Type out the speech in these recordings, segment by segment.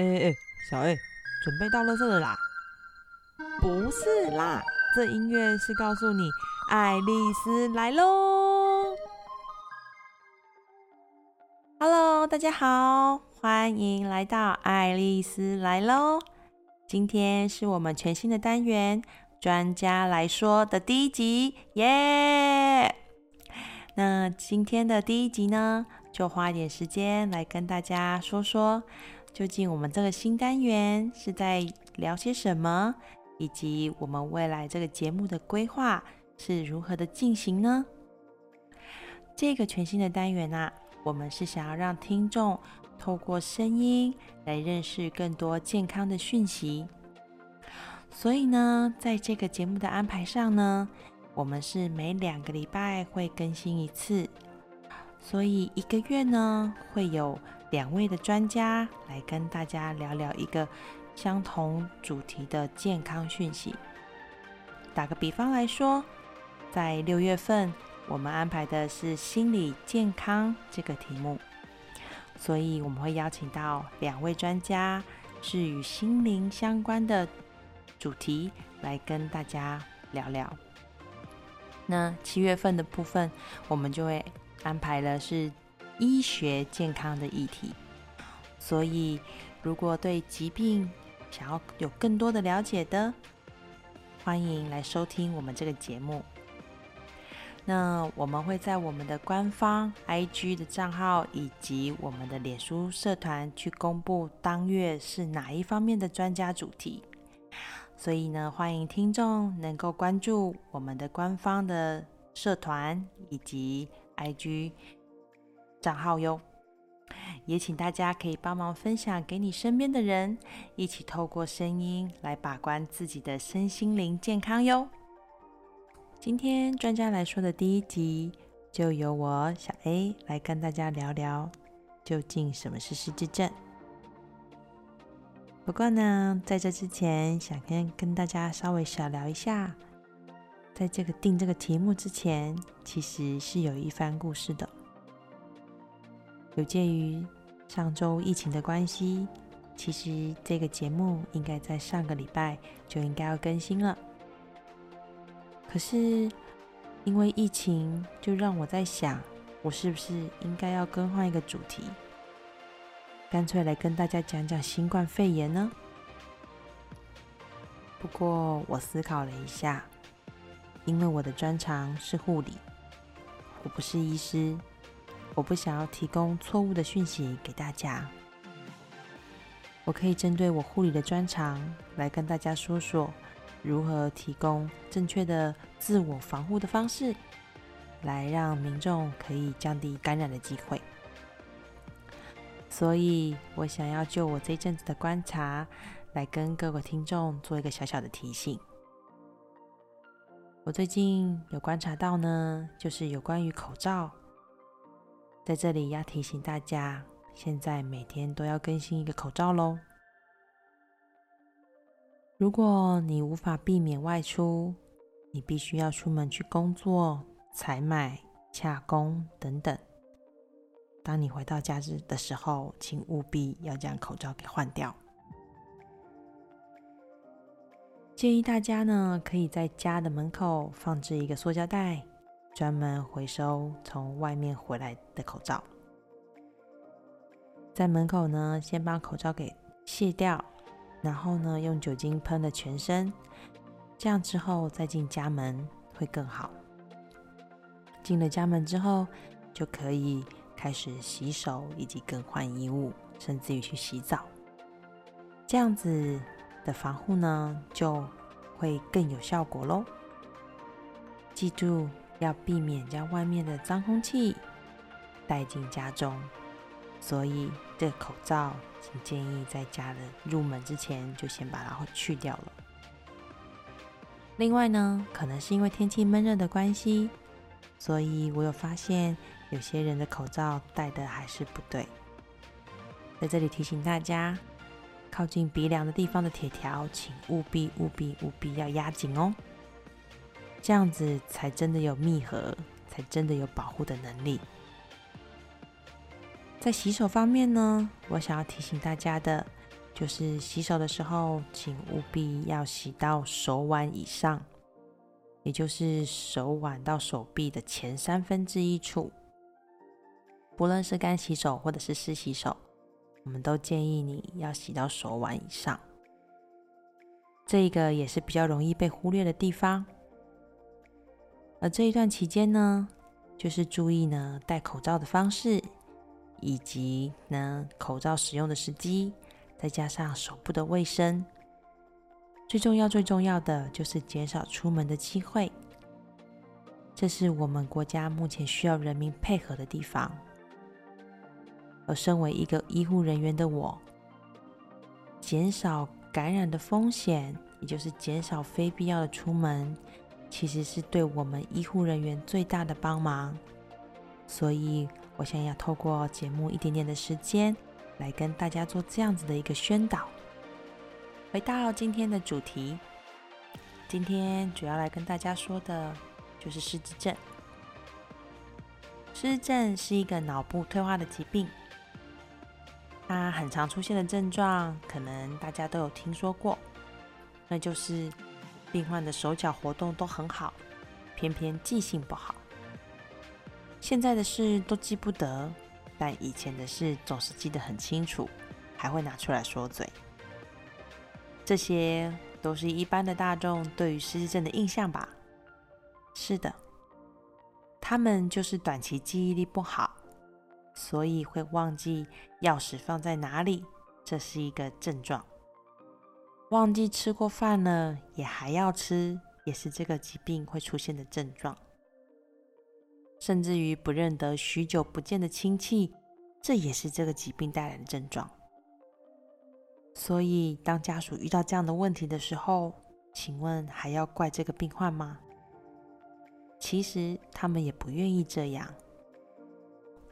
哎哎，小 A，准备到垃圾了啦？不是啦，这音乐是告诉你爱丽丝来喽。Hello，大家好，欢迎来到爱丽丝来喽。今天是我们全新的单元——专家来说的第一集，耶！那今天的第一集呢，就花一点时间来跟大家说说。究竟我们这个新单元是在聊些什么，以及我们未来这个节目的规划是如何的进行呢？这个全新的单元啊，我们是想要让听众透过声音来认识更多健康的讯息。所以呢，在这个节目的安排上呢，我们是每两个礼拜会更新一次，所以一个月呢会有。两位的专家来跟大家聊聊一个相同主题的健康讯息。打个比方来说，在六月份，我们安排的是心理健康这个题目，所以我们会邀请到两位专家，是与心灵相关的主题来跟大家聊聊。那七月份的部分，我们就会安排了是。医学健康的议题，所以如果对疾病想要有更多的了解的，欢迎来收听我们这个节目。那我们会在我们的官方 IG 的账号以及我们的脸书社团去公布当月是哪一方面的专家主题，所以呢，欢迎听众能够关注我们的官方的社团以及 IG。账号哟，也请大家可以帮忙分享给你身边的人，一起透过声音来把关自己的身心灵健康哟。今天专家来说的第一集，就由我小 A 来跟大家聊聊，究竟什么是失智症。不过呢，在这之前，想跟跟大家稍微小聊一下，在这个定这个题目之前，其实是有一番故事的。有鉴于上周疫情的关系，其实这个节目应该在上个礼拜就应该要更新了。可是因为疫情，就让我在想，我是不是应该要更换一个主题，干脆来跟大家讲讲新冠肺炎呢？不过我思考了一下，因为我的专长是护理，我不是医师。我不想要提供错误的讯息给大家，我可以针对我护理的专长来跟大家说说如何提供正确的自我防护的方式，来让民众可以降低感染的机会。所以我想要就我这阵子的观察，来跟各位听众做一个小小的提醒。我最近有观察到呢，就是有关于口罩。在这里要提醒大家，现在每天都要更新一个口罩喽。如果你无法避免外出，你必须要出门去工作、采买、洽工等等。当你回到家日的时候，请务必要将口罩给换掉。建议大家呢，可以在家的门口放置一个塑胶袋。专门回收从外面回来的口罩，在门口呢，先把口罩给卸掉，然后呢，用酒精喷了全身，这样之后再进家门会更好。进了家门之后，就可以开始洗手以及更换衣物，甚至于去洗澡。这样子的防护呢，就会更有效果喽。记住。要避免将外面的脏空气带进家中，所以这个口罩，请建议在家的入门之前就先把它去掉了。另外呢，可能是因为天气闷热的关系，所以我有发现有些人的口罩戴的还是不对。在这里提醒大家，靠近鼻梁的地方的铁条，请务必务必务必要压紧哦。这样子才真的有密合，才真的有保护的能力。在洗手方面呢，我想要提醒大家的，就是洗手的时候，请务必要洗到手腕以上，也就是手腕到手臂的前三分之一处。不论是干洗手或者是湿洗手，我们都建议你要洗到手腕以上。这一个也是比较容易被忽略的地方。而这一段期间呢，就是注意呢戴口罩的方式，以及呢口罩使用的时机，再加上手部的卫生。最重要、最重要的就是减少出门的机会。这是我们国家目前需要人民配合的地方。而身为一个医护人员的我，减少感染的风险，也就是减少非必要的出门。其实是对我们医护人员最大的帮忙，所以我想要透过节目一点点的时间，来跟大家做这样子的一个宣导。回到今天的主题，今天主要来跟大家说的就是失智症。失智症是一个脑部退化的疾病，它很常出现的症状，可能大家都有听说过，那就是。病患的手脚活动都很好，偏偏记性不好。现在的事都记不得，但以前的事总是记得很清楚，还会拿出来说嘴。这些都是一般的大众对于失智症的印象吧？是的，他们就是短期记忆力不好，所以会忘记钥匙放在哪里，这是一个症状。忘记吃过饭了，也还要吃，也是这个疾病会出现的症状。甚至于不认得许久不见的亲戚，这也是这个疾病带来的症状。所以，当家属遇到这样的问题的时候，请问还要怪这个病患吗？其实他们也不愿意这样。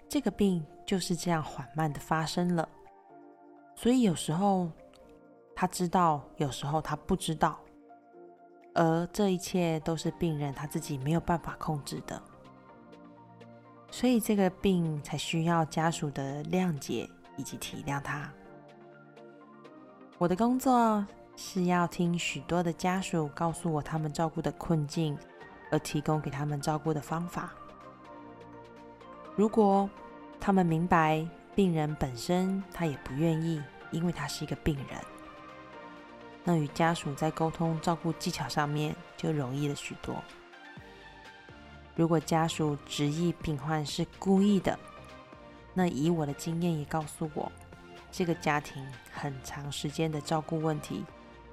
这个病就是这样缓慢的发生了，所以有时候。他知道，有时候他不知道，而这一切都是病人他自己没有办法控制的，所以这个病才需要家属的谅解以及体谅他。我的工作是要听许多的家属告诉我他们照顾的困境，而提供给他们照顾的方法。如果他们明白病人本身他也不愿意，因为他是一个病人。那与家属在沟通照顾技巧上面就容易了许多。如果家属执意病患是故意的，那以我的经验也告诉我，这个家庭很长时间的照顾问题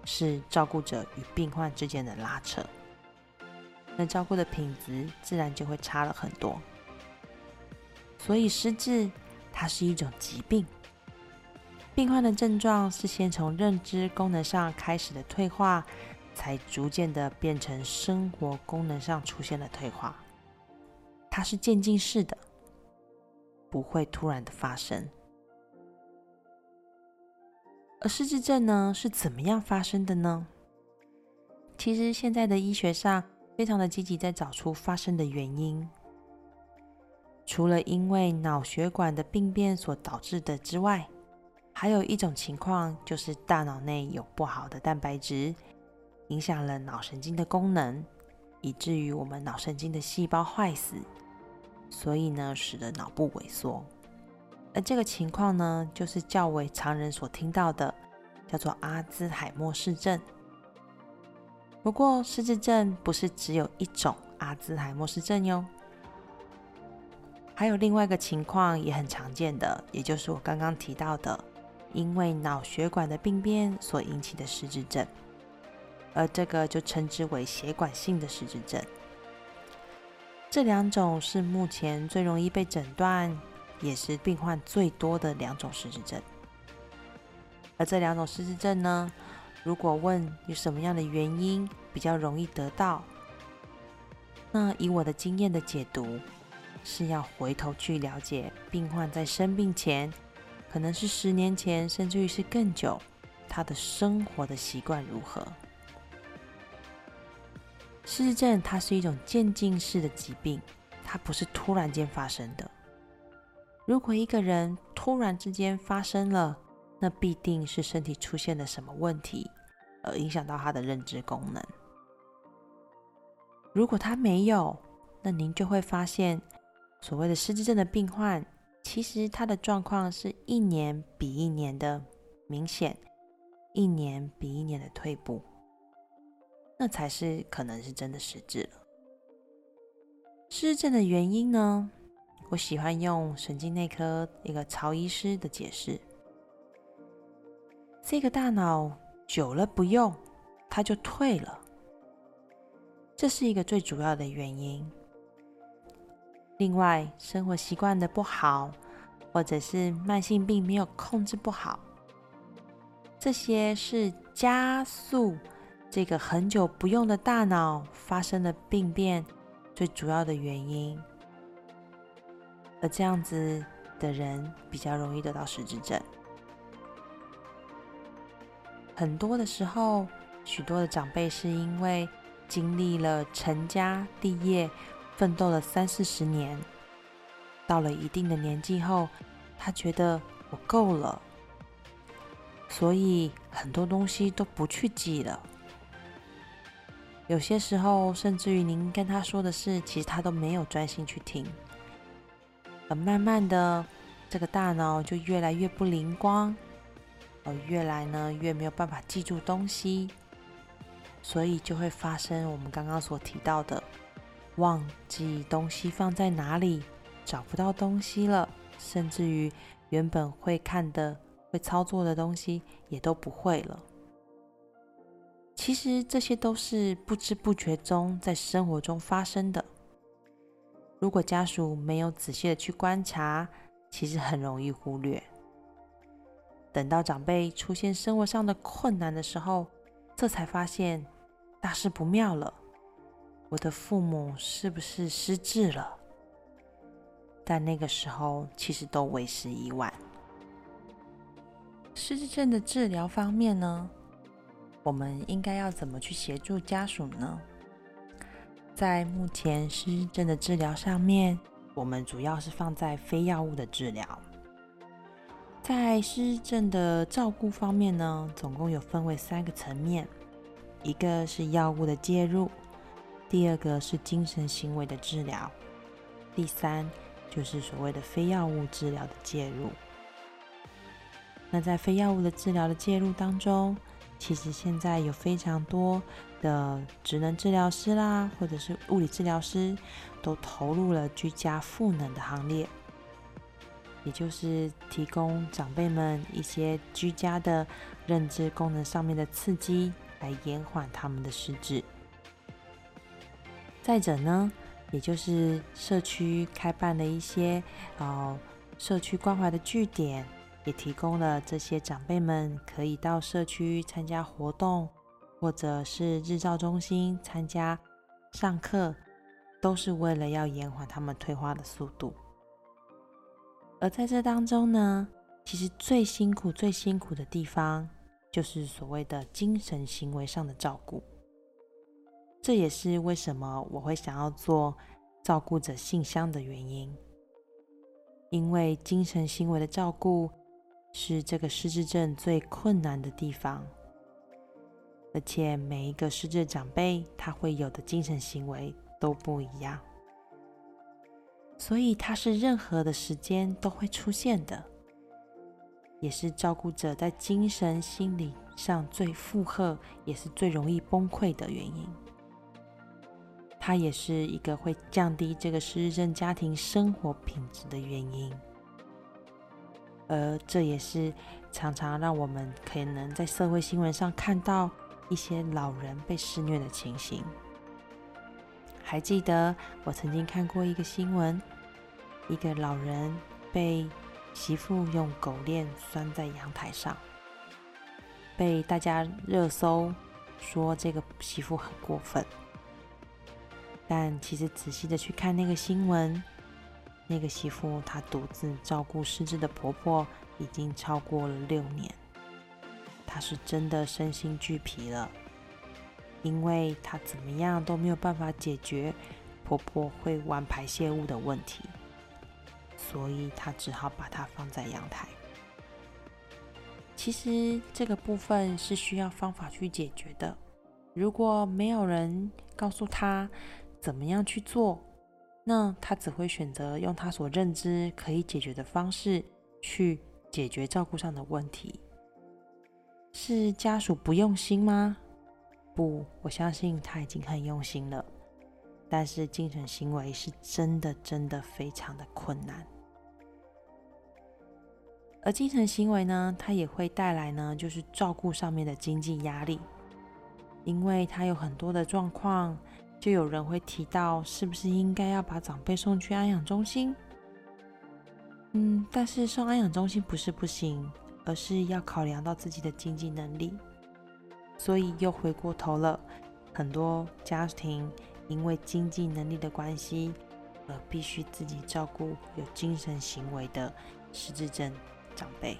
是照顾者与病患之间的拉扯，那照顾的品质自然就会差了很多。所以失智它是一种疾病。病患的症状是先从认知功能上开始的退化，才逐渐的变成生活功能上出现了退化。它是渐进式的，不会突然的发生。而失智症呢，是怎么样发生的呢？其实现在的医学上非常的积极，在找出发生的原因。除了因为脑血管的病变所导致的之外，还有一种情况，就是大脑内有不好的蛋白质，影响了脑神经的功能，以至于我们脑神经的细胞坏死，所以呢，使得脑部萎缩。而这个情况呢，就是较为常人所听到的，叫做阿兹海默氏症。不过，失智症不是只有一种阿兹海默氏症哟，还有另外一个情况也很常见的，也就是我刚刚提到的。因为脑血管的病变所引起的失智症，而这个就称之为血管性的失智症。这两种是目前最容易被诊断，也是病患最多的两种失智症。而这两种失智症呢，如果问有什么样的原因比较容易得到，那以我的经验的解读，是要回头去了解病患在生病前。可能是十年前，甚至于是更久，他的生活的习惯如何？失智症它是一种渐进式的疾病，它不是突然间发生的。如果一个人突然之间发生了，那必定是身体出现了什么问题，而影响到他的认知功能。如果他没有，那您就会发现，所谓的失智症的病患，其实他的状况是一年比一年的明显，一年比一年的退步，那才是可能是真的失智了。失智症的原因呢？我喜欢用神经内科一个曹医师的解释：这个大脑久了不用，它就退了，这是一个最主要的原因。另外，生活习惯的不好，或者是慢性病没有控制不好，这些是加速这个很久不用的大脑发生的病变最主要的原因。而这样子的人比较容易得到失智症。很多的时候，许多的长辈是因为经历了成家立业。奋斗了三四十年，到了一定的年纪后，他觉得我够了，所以很多东西都不去记了。有些时候，甚至于您跟他说的事，其实他都没有专心去听。而慢慢的，这个大脑就越来越不灵光，而越来呢越没有办法记住东西，所以就会发生我们刚刚所提到的。忘记东西放在哪里，找不到东西了，甚至于原本会看的、会操作的东西也都不会了。其实这些都是不知不觉中在生活中发生的。如果家属没有仔细的去观察，其实很容易忽略。等到长辈出现生活上的困难的时候，这才发现大事不妙了。我的父母是不是失智了？但那个时候其实都为时已晚。失智症的治疗方面呢，我们应该要怎么去协助家属呢？在目前失智症的治疗上面，我们主要是放在非药物的治疗。在失智症的照顾方面呢，总共有分为三个层面，一个是药物的介入。第二个是精神行为的治疗，第三就是所谓的非药物治疗的介入。那在非药物的治疗的介入当中，其实现在有非常多的职能治疗师啦，或者是物理治疗师，都投入了居家赋能的行列，也就是提供长辈们一些居家的认知功能上面的刺激，来延缓他们的失智。再者呢，也就是社区开办的一些呃社区关怀的据点，也提供了这些长辈们可以到社区参加活动，或者是日照中心参加上课，都是为了要延缓他们退化的速度。而在这当中呢，其实最辛苦、最辛苦的地方，就是所谓的精神行为上的照顾。这也是为什么我会想要做照顾者信箱的原因，因为精神行为的照顾是这个失智症最困难的地方，而且每一个失智长辈他会有的精神行为都不一样，所以他是任何的时间都会出现的，也是照顾者在精神心理上最负荷，也是最容易崩溃的原因。它也是一个会降低这个失智症家庭生活品质的原因，而这也是常常让我们可能在社会新闻上看到一些老人被施虐的情形。还记得我曾经看过一个新闻，一个老人被媳妇用狗链拴在阳台上，被大家热搜说这个媳妇很过分。但其实仔细的去看那个新闻，那个媳妇她独自照顾失智的婆婆已经超过了六年，她是真的身心俱疲了，因为她怎么样都没有办法解决婆婆会玩排泄物的问题，所以她只好把它放在阳台。其实这个部分是需要方法去解决的。如果没有人告诉他怎么样去做，那他只会选择用他所认知可以解决的方式去解决照顾上的问题。是家属不用心吗？不，我相信他已经很用心了。但是精神行为是真的真的非常的困难。而精神行为呢，它也会带来呢，就是照顾上面的经济压力，因为他有很多的状况，就有人会提到，是不是应该要把长辈送去安养中心？嗯，但是送安养中心不是不行。而是要考量到自己的经济能力，所以又回过头了。很多家庭因为经济能力的关系，而必须自己照顾有精神行为的失智症长辈。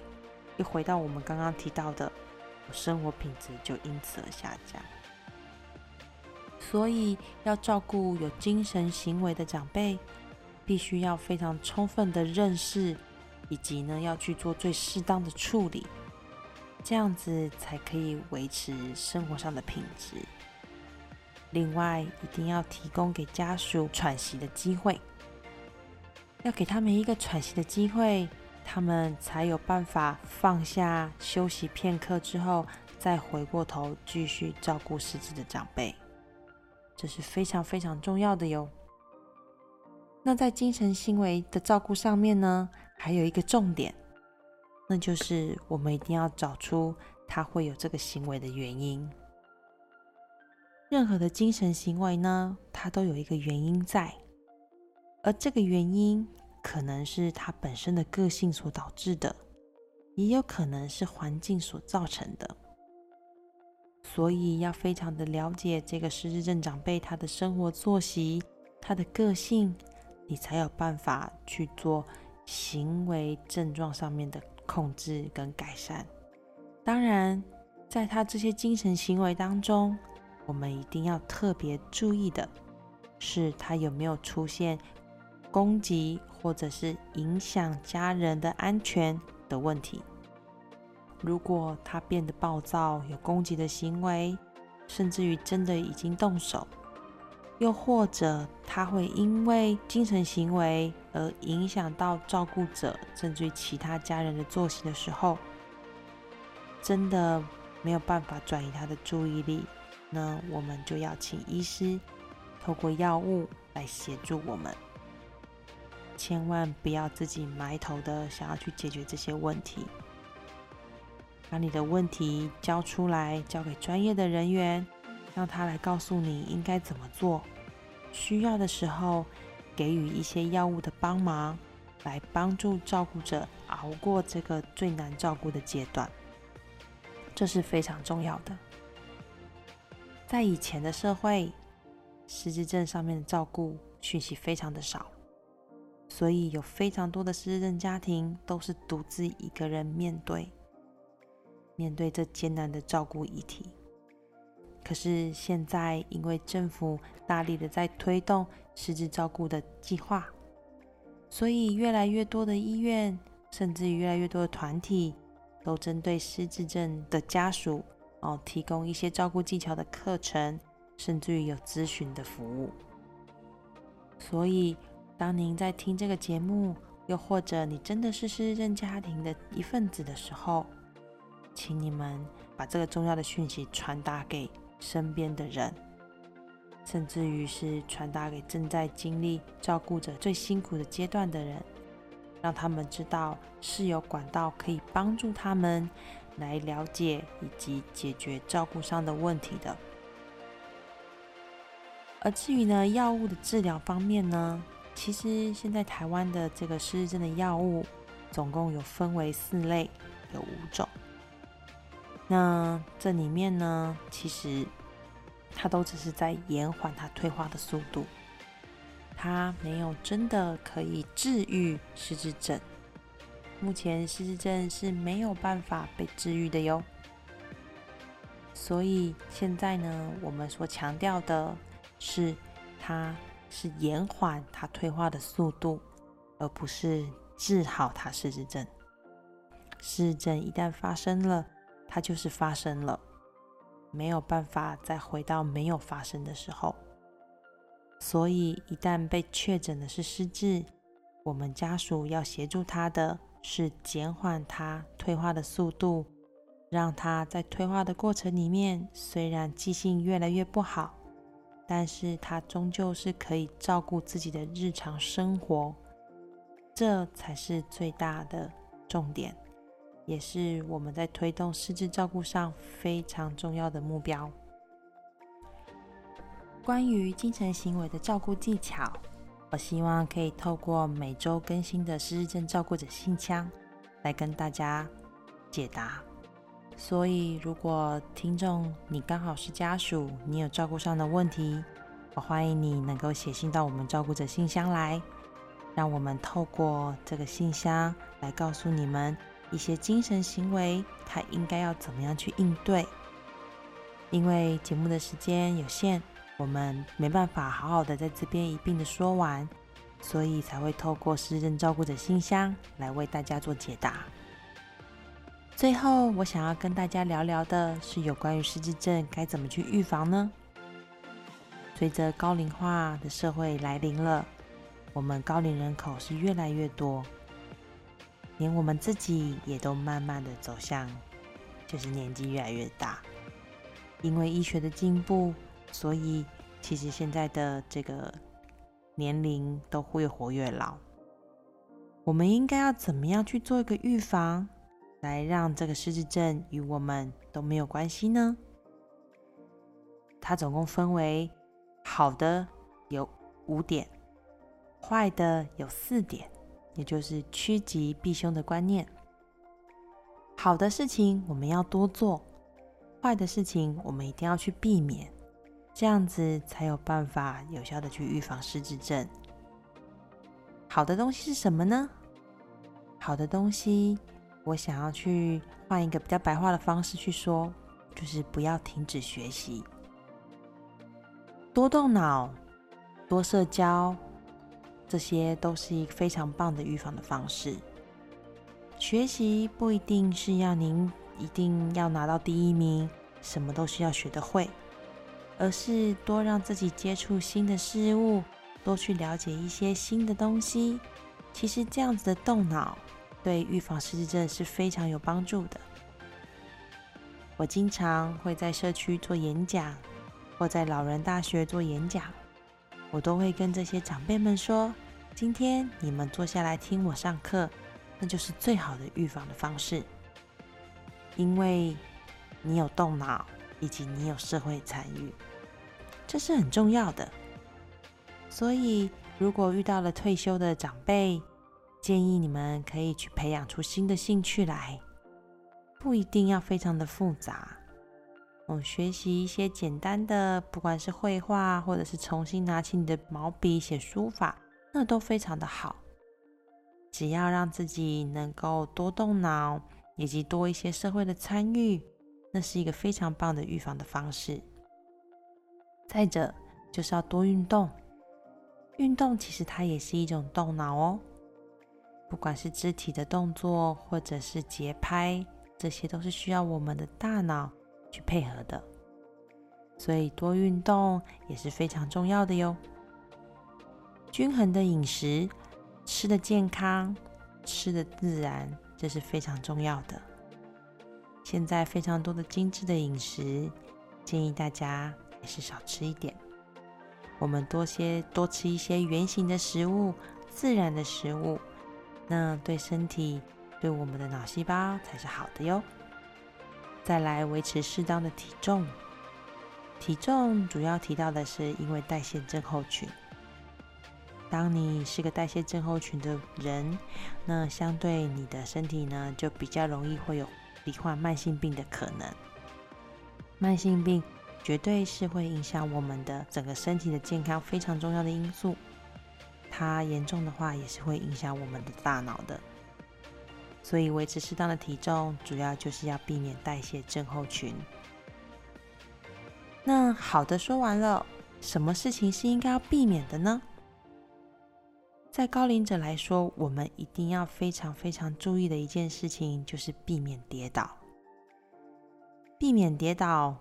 又回到我们刚刚提到的，生活品质就因此而下降。所以要照顾有精神行为的长辈，必须要非常充分的认识。以及呢，要去做最适当的处理，这样子才可以维持生活上的品质。另外，一定要提供给家属喘息的机会，要给他们一个喘息的机会，他们才有办法放下休息片刻之后，再回过头继续照顾失智的长辈。这是非常非常重要的哟。那在精神行为的照顾上面呢？还有一个重点，那就是我们一定要找出他会有这个行为的原因。任何的精神行为呢，它都有一个原因在，而这个原因可能是他本身的个性所导致的，也有可能是环境所造成的。所以要非常的了解这个失智症长辈他的生活作息、他的个性，你才有办法去做。行为症状上面的控制跟改善，当然，在他这些精神行为当中，我们一定要特别注意的是，他有没有出现攻击或者是影响家人的安全的问题。如果他变得暴躁，有攻击的行为，甚至于真的已经动手。又或者他会因为精神行为而影响到照顾者，甚至于其他家人的作息的时候，真的没有办法转移他的注意力，那我们就要请医师透过药物来协助我们。千万不要自己埋头的想要去解决这些问题，把你的问题交出来，交给专业的人员。让他来告诉你应该怎么做，需要的时候给予一些药物的帮忙，来帮助照顾者熬过这个最难照顾的阶段，这是非常重要的。在以前的社会，失智症上面的照顾讯息非常的少，所以有非常多的失智症家庭都是独自一个人面对面对这艰难的照顾议题。可是现在，因为政府大力的在推动失智照顾的计划，所以越来越多的医院，甚至于越来越多的团体，都针对失智症的家属哦，提供一些照顾技巧的课程，甚至于有咨询的服务。所以，当您在听这个节目，又或者你真的是失智症家庭的一份子的时候，请你们把这个重要的讯息传达给。身边的人，甚至于是传达给正在经历照顾者最辛苦的阶段的人，让他们知道是有管道可以帮助他们来了解以及解决照顾上的问题的。而至于呢，药物的治疗方面呢，其实现在台湾的这个失智症的药物总共有分为四类，有五种。那这里面呢，其实它都只是在延缓它退化的速度，它没有真的可以治愈失智症。目前失智症是没有办法被治愈的哟。所以现在呢，我们所强调的是，它是延缓它退化的速度，而不是治好它失智症。失智症一旦发生了，它就是发生了，没有办法再回到没有发生的时候。所以，一旦被确诊的是失智，我们家属要协助他的是减缓他退化的速度，让他在退化的过程里面，虽然记性越来越不好，但是他终究是可以照顾自己的日常生活，这才是最大的重点，也是我们在推动失智照顾上非常重要的目标。关于精神行为的照顾技巧，我希望可以透过每周更新的失智症照顾者信箱来跟大家解答。所以，如果听众你刚好是家属，你有照顾上的问题，我欢迎你能够写信到我们照顾者信箱来，让我们透过这个信箱来告诉你们一些精神行为，他应该要怎么样去应对。因为节目的时间有限。我们没办法好好的在这边一并的说完，所以才会透过失智照顾者信箱来为大家做解答。最后，我想要跟大家聊聊的是有关于失智症该怎么去预防呢？随着高龄化的社会来临了，我们高龄人口是越来越多，连我们自己也都慢慢的走向，就是年纪越来越大，因为医学的进步。所以，其实现在的这个年龄都越活越老。我们应该要怎么样去做一个预防，来让这个失智症与我们都没有关系呢？它总共分为好的有五点，坏的有四点，也就是趋吉避凶的观念。好的事情我们要多做，坏的事情我们一定要去避免。这样子才有办法有效的去预防失智症。好的东西是什么呢？好的东西，我想要去换一个比较白话的方式去说，就是不要停止学习，多动脑，多社交，这些都是一个非常棒的预防的方式。学习不一定是要您一定要拿到第一名，什么都需要学得会。而是多让自己接触新的事物，多去了解一些新的东西。其实这样子的动脑，对预防失智症是非常有帮助的。我经常会在社区做演讲，或在老人大学做演讲，我都会跟这些长辈们说：今天你们坐下来听我上课，那就是最好的预防的方式，因为你有动脑。以及你有社会参与，这是很重要的。所以，如果遇到了退休的长辈，建议你们可以去培养出新的兴趣来，不一定要非常的复杂。哦，学习一些简单的，不管是绘画，或者是重新拿起你的毛笔写书法，那都非常的好。只要让自己能够多动脑，以及多一些社会的参与。那是一个非常棒的预防的方式。再者，就是要多运动。运动其实它也是一种动脑哦，不管是肢体的动作，或者是节拍，这些都是需要我们的大脑去配合的。所以多运动也是非常重要的哟。均衡的饮食，吃的健康，吃的自然，这是非常重要的。现在非常多的精致的饮食，建议大家还是少吃一点。我们多些多吃一些圆形的食物、自然的食物，那对身体、对我们的脑细胞才是好的哟。再来维持适当的体重，体重主要提到的是因为代谢症候群。当你是个代谢症候群的人，那相对你的身体呢，就比较容易会有。罹患慢性病的可能，慢性病绝对是会影响我们的整个身体的健康非常重要的因素。它严重的话，也是会影响我们的大脑的。所以维持适当的体重，主要就是要避免代谢症候群。那好的，说完了，什么事情是应该要避免的呢？在高龄者来说，我们一定要非常非常注意的一件事情，就是避免跌倒。避免跌倒，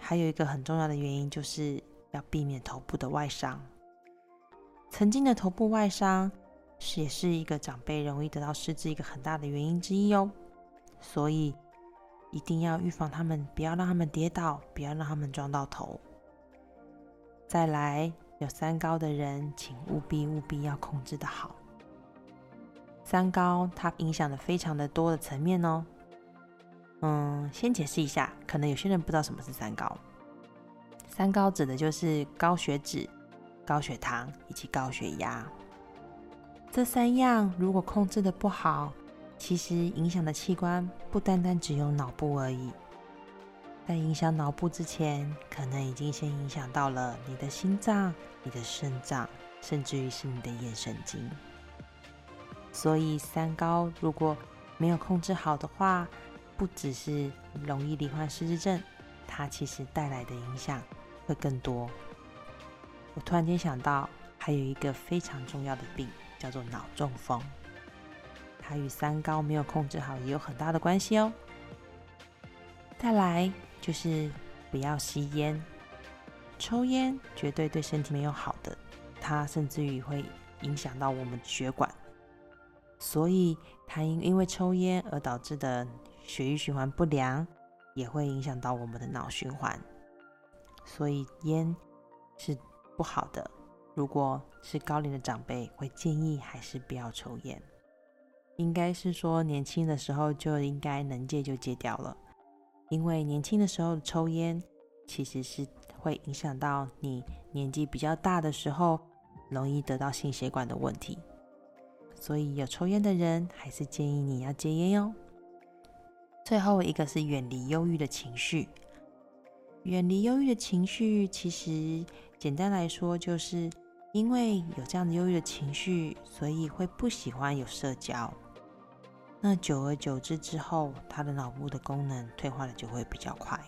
还有一个很重要的原因，就是要避免头部的外伤。曾经的头部外伤，是也是一个长辈容易得到失智一个很大的原因之一哦。所以一定要预防他们，不要让他们跌倒，不要让他们撞到头。再来。有三高的人，请务必务必要控制的好。三高它影响的非常的多的层面哦。嗯，先解释一下，可能有些人不知道什么是三高。三高指的就是高血脂、高血糖以及高血压。这三样如果控制的不好，其实影响的器官不单单只有脑部而已。在影响脑部之前，可能已经先影响到了你的心脏、你的肾脏，甚至于是你的眼神经。所以三高如果没有控制好的话，不只是容易罹患失智症，它其实带来的影响会更多。我突然间想到，还有一个非常重要的病，叫做脑中风，它与三高没有控制好也有很大的关系哦。再来。就是不要吸烟，抽烟绝对对身体没有好的，它甚至于会影响到我们血管，所以它因因为抽烟而导致的血液循环不良，也会影响到我们的脑循环，所以烟是不好的。如果是高龄的长辈，会建议还是不要抽烟，应该是说年轻的时候就应该能戒就戒掉了。因为年轻的时候抽烟，其实是会影响到你年纪比较大的时候，容易得到心血管的问题。所以有抽烟的人，还是建议你要戒烟哟。最后一个是远离忧郁的情绪。远离忧郁的情绪，其实简单来说，就是因为有这样的忧郁的情绪，所以会不喜欢有社交。那久而久之之后，他的脑部的功能退化的就会比较快。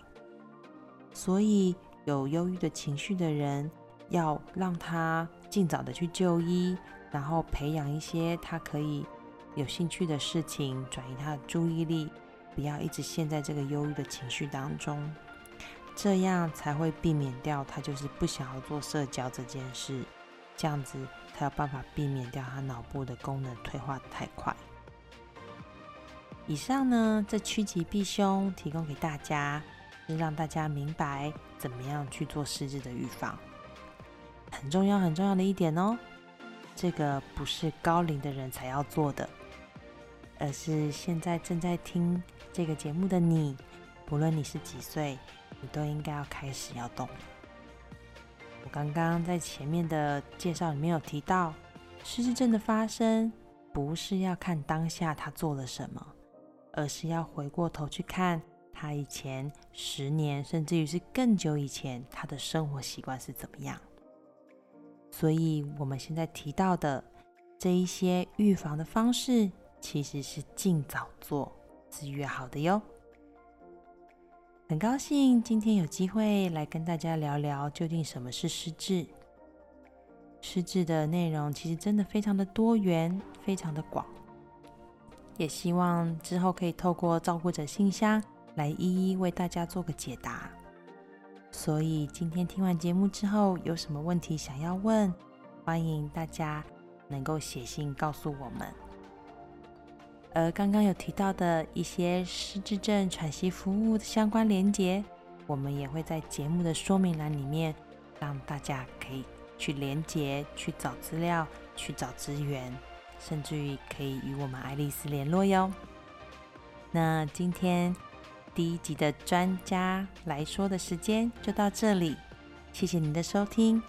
所以有忧郁的情绪的人，要让他尽早的去就医，然后培养一些他可以有兴趣的事情，转移他的注意力，不要一直陷在这个忧郁的情绪当中，这样才会避免掉他就是不想要做社交这件事。这样子才有办法避免掉他脑部的功能退化的太快。以上呢，这趋吉避凶，提供给大家，是让大家明白怎么样去做失智的预防。很重要很重要的一点哦，这个不是高龄的人才要做的，而是现在正在听这个节目的你，不论你是几岁，你都应该要开始要动。刚刚在前面的介绍里面有提到，失智症的发生不是要看当下他做了什么。而是要回过头去看他以前十年，甚至于是更久以前，他的生活习惯是怎么样。所以，我们现在提到的这一些预防的方式，其实是尽早做是越好的哟。很高兴今天有机会来跟大家聊聊，究竟什么是失智。失智的内容其实真的非常的多元，非常的广。也希望之后可以透过照顾者信箱来一一为大家做个解答。所以今天听完节目之后，有什么问题想要问，欢迎大家能够写信告诉我们。而刚刚有提到的一些失智症喘息服务的相关连接，我们也会在节目的说明栏里面，让大家可以去连接、去找资料、去找资源。甚至于可以与我们爱丽丝联络哟。那今天第一集的专家来说的时间就到这里，谢谢您的收听，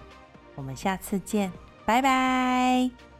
我们下次见，拜拜。